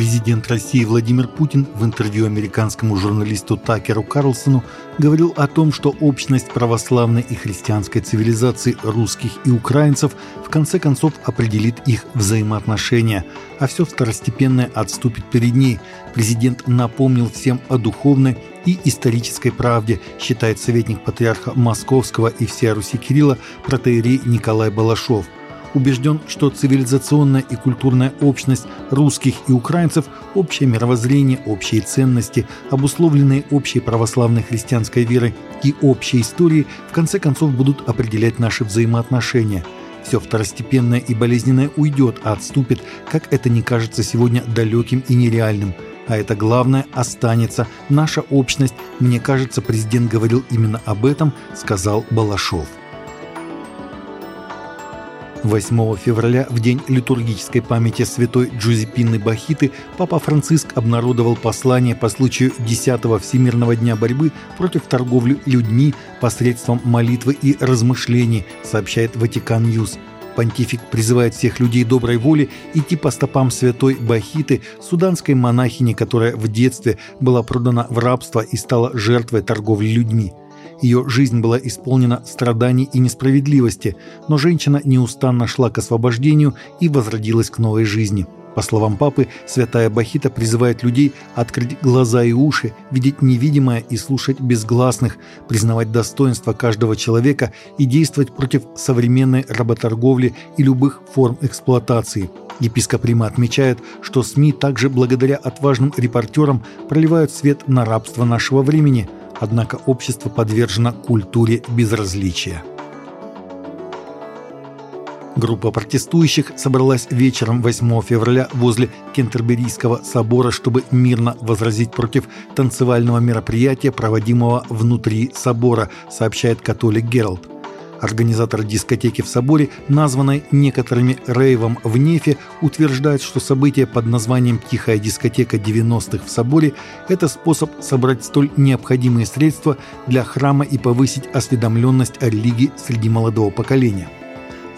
Президент России Владимир Путин в интервью американскому журналисту Такеру Карлсону говорил о том, что общность православной и христианской цивилизации русских и украинцев в конце концов определит их взаимоотношения, а все второстепенное отступит перед ней. Президент напомнил всем о духовной и исторической правде, считает советник патриарха Московского и всея Руси Кирилла протеерей Николай Балашов – убежден, что цивилизационная и культурная общность русских и украинцев, общее мировоззрение, общие ценности, обусловленные общей православной христианской верой и общей историей, в конце концов будут определять наши взаимоотношения. Все второстепенное и болезненное уйдет, а отступит, как это не кажется сегодня далеким и нереальным. А это главное останется, наша общность. Мне кажется, президент говорил именно об этом, сказал Балашов. 8 февраля, в день литургической памяти святой Джузепины Бахиты, Папа Франциск обнародовал послание по случаю 10-го Всемирного дня борьбы против торговли людьми посредством молитвы и размышлений, сообщает Vatican News. Понтифик призывает всех людей доброй воли идти по стопам святой Бахиты, суданской монахини, которая в детстве была продана в рабство и стала жертвой торговли людьми. Ее жизнь была исполнена страданий и несправедливости, но женщина неустанно шла к освобождению и возродилась к новой жизни. По словам папы, святая Бахита призывает людей открыть глаза и уши, видеть невидимое и слушать безгласных, признавать достоинство каждого человека и действовать против современной работорговли и любых форм эксплуатации. Епископ Рима отмечает, что СМИ также благодаря отважным репортерам проливают свет на рабство нашего времени – однако общество подвержено культуре безразличия. Группа протестующих собралась вечером 8 февраля возле Кентерберийского собора, чтобы мирно возразить против танцевального мероприятия, проводимого внутри собора, сообщает католик Гералд. Организатор дискотеки в соборе, названной некоторыми рейвом в Нефе, утверждает, что событие под названием «Тихая дискотека 90-х в соборе» – это способ собрать столь необходимые средства для храма и повысить осведомленность о религии среди молодого поколения.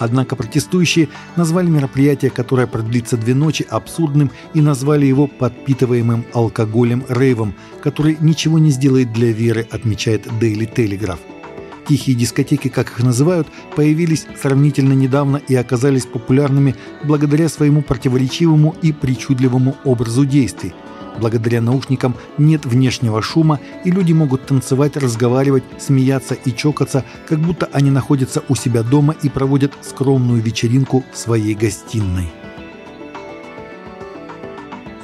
Однако протестующие назвали мероприятие, которое продлится две ночи, абсурдным и назвали его подпитываемым алкоголем рейвом, который ничего не сделает для веры, отмечает Daily Telegraph. Тихие дискотеки, как их называют, появились сравнительно недавно и оказались популярными благодаря своему противоречивому и причудливому образу действий. Благодаря наушникам нет внешнего шума, и люди могут танцевать, разговаривать, смеяться и чокаться, как будто они находятся у себя дома и проводят скромную вечеринку в своей гостиной.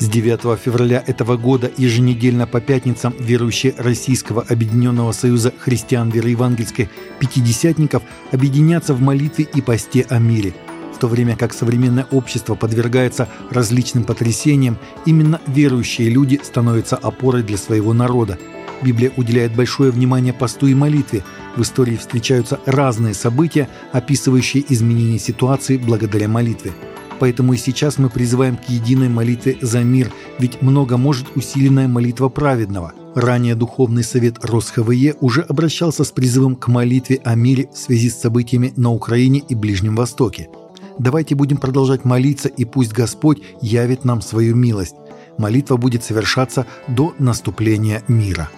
С 9 февраля этого года еженедельно по пятницам верующие Российского Объединенного Союза Христиан Вероевангельской Пятидесятников объединятся в молитве и посте о мире. В то время как современное общество подвергается различным потрясениям, именно верующие люди становятся опорой для своего народа. Библия уделяет большое внимание посту и молитве. В истории встречаются разные события, описывающие изменение ситуации благодаря молитве. Поэтому и сейчас мы призываем к единой молитве за мир, ведь много может усиленная молитва праведного. Ранее Духовный совет РосХВЕ уже обращался с призывом к молитве о мире в связи с событиями на Украине и Ближнем Востоке. Давайте будем продолжать молиться, и пусть Господь явит нам свою милость. Молитва будет совершаться до наступления мира.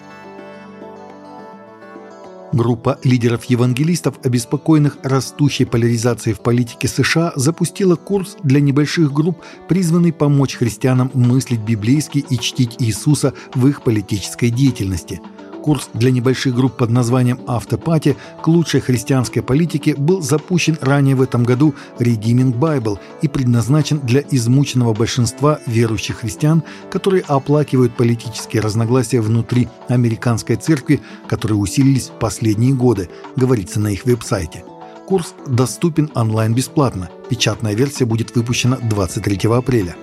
Группа лидеров-евангелистов, обеспокоенных растущей поляризацией в политике США, запустила курс для небольших групп, призванный помочь христианам мыслить библейски и чтить Иисуса в их политической деятельности – Курс для небольших групп под названием «Автопати» к лучшей христианской политике был запущен ранее в этом году Redeeming Bible и предназначен для измученного большинства верующих христиан, которые оплакивают политические разногласия внутри американской церкви, которые усилились в последние годы, говорится на их веб-сайте. Курс доступен онлайн бесплатно. Печатная версия будет выпущена 23 апреля.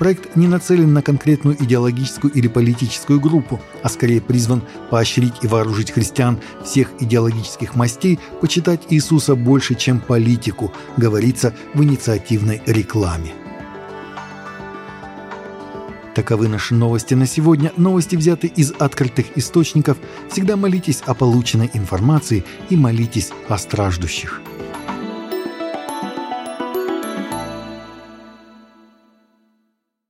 Проект не нацелен на конкретную идеологическую или политическую группу, а скорее призван поощрить и вооружить христиан всех идеологических мастей почитать Иисуса больше, чем политику, говорится в инициативной рекламе. Таковы наши новости на сегодня. Новости взяты из открытых источников. Всегда молитесь о полученной информации и молитесь о страждущих.